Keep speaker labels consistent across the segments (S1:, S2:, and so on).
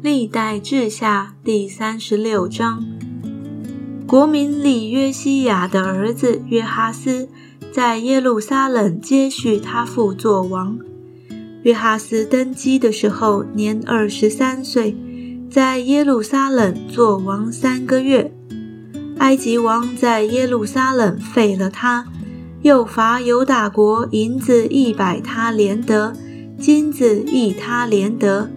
S1: 历代志下第三十六章，国民立约西亚的儿子约哈斯在耶路撒冷接续他父做王。约哈斯登基的时候年二十三岁，在耶路撒冷做王三个月。埃及王在耶路撒冷废了他，又罚犹大国银子一百他连得，金子一他连得。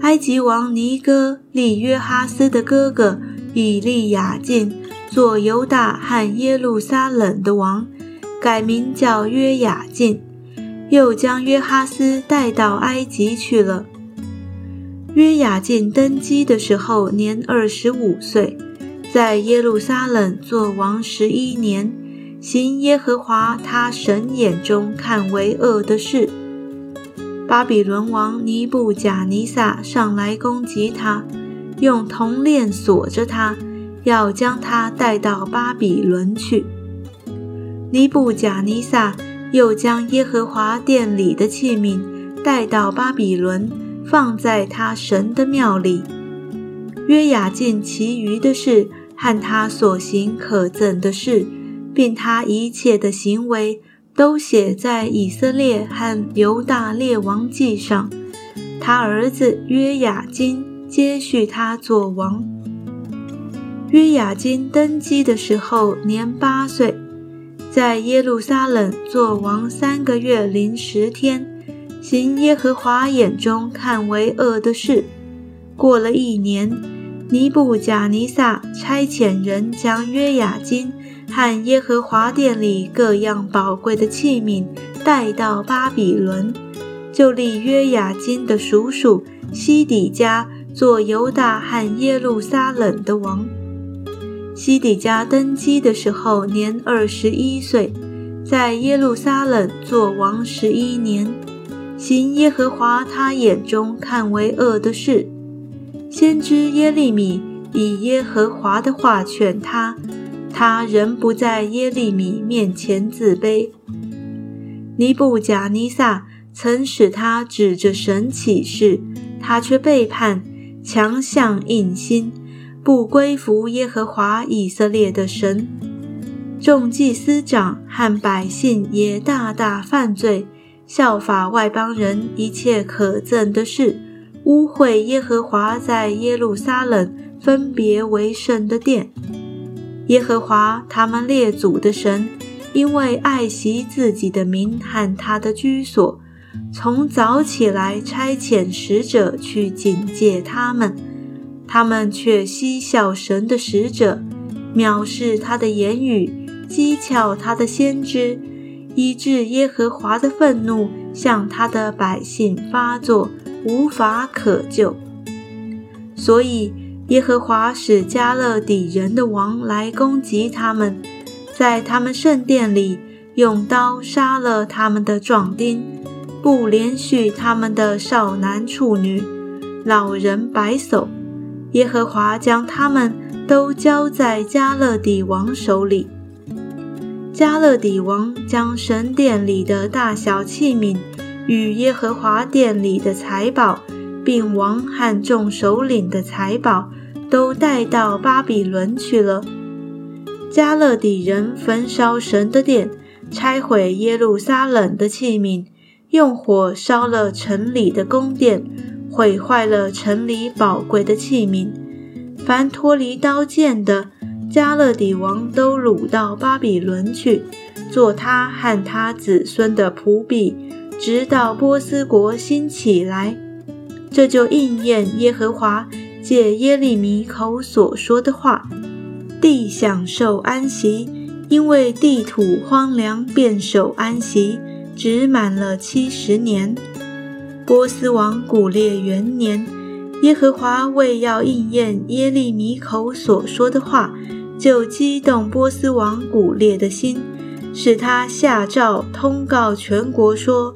S1: 埃及王尼哥利约哈斯的哥哥以利亚敬做犹大和耶路撒冷的王，改名叫约雅敬，又将约哈斯带到埃及去了。约雅敬登基的时候年二十五岁。在耶路撒冷做王十一年，行耶和华他神眼中看为恶的事。巴比伦王尼布贾尼撒上来攻击他，用铜链锁着他，要将他带到巴比伦去。尼布贾尼撒又将耶和华殿里的器皿带到巴比伦，放在他神的庙里。约雅敬其余的事。和他所行可憎的事，并他一切的行为，都写在以色列和犹大列王记上。他儿子约雅金接续他做王。约雅金登基的时候年八岁，在耶路撒冷做王三个月零十天，行耶和华眼中看为恶的事。过了一年。尼布贾尼撒差遣人将约雅金和耶和华殿里各样宝贵的器皿带到巴比伦，就立约雅金的叔叔西底家做犹大和耶路撒冷的王。西底家登基的时候年二十一岁，在耶路撒冷做王十一年，行耶和华他眼中看为恶的事。先知耶利米以耶和华的话劝他，他仍不在耶利米面前自卑。尼布贾尼撒曾使他指着神起誓，他却背叛，强项硬心，不归服耶和华以色列的神。众祭司长和百姓也大大犯罪，效法外邦人一切可憎的事。污秽耶和华在耶路撒冷分别为圣的殿，耶和华他们列祖的神，因为爱惜自己的名和他的居所，从早起来差遣使者去警戒他们，他们却嬉笑神的使者，藐视他的言语，讥诮他的先知，以致耶和华的愤怒向他的百姓发作。无法可救，所以耶和华使加勒底人的王来攻击他们，在他们圣殿里用刀杀了他们的壮丁，不连续他们的少男处女、老人白叟。耶和华将他们都交在加勒底王手里。加勒底王将神殿里的大小器皿。与耶和华殿里的财宝，并王和众首领的财宝，都带到巴比伦去了。加勒底人焚烧神的殿，拆毁耶路撒冷的器皿，用火烧了城里的宫殿，毁坏了城里宝贵的器皿。凡脱离刀剑的，加勒底王都掳到巴比伦去，做他和他子孙的仆婢。直到波斯国兴起来，这就应验耶和华借耶利米口所说的话：地享受安息，因为地土荒凉，便受安息，只满了七十年。波斯王古列元年，耶和华为要应验耶利米口所说的话，就激动波斯王古列的心。使他下诏通告全国说：“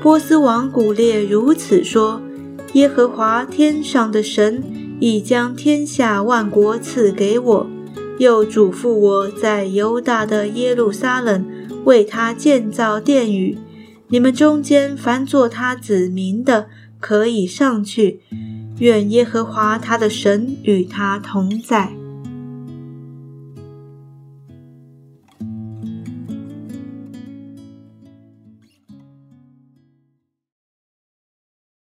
S1: 波斯王古列如此说：耶和华天上的神已将天下万国赐给我，又嘱咐我在犹大的耶路撒冷为他建造殿宇。你们中间凡做他子民的，可以上去，愿耶和华他的神与他同在。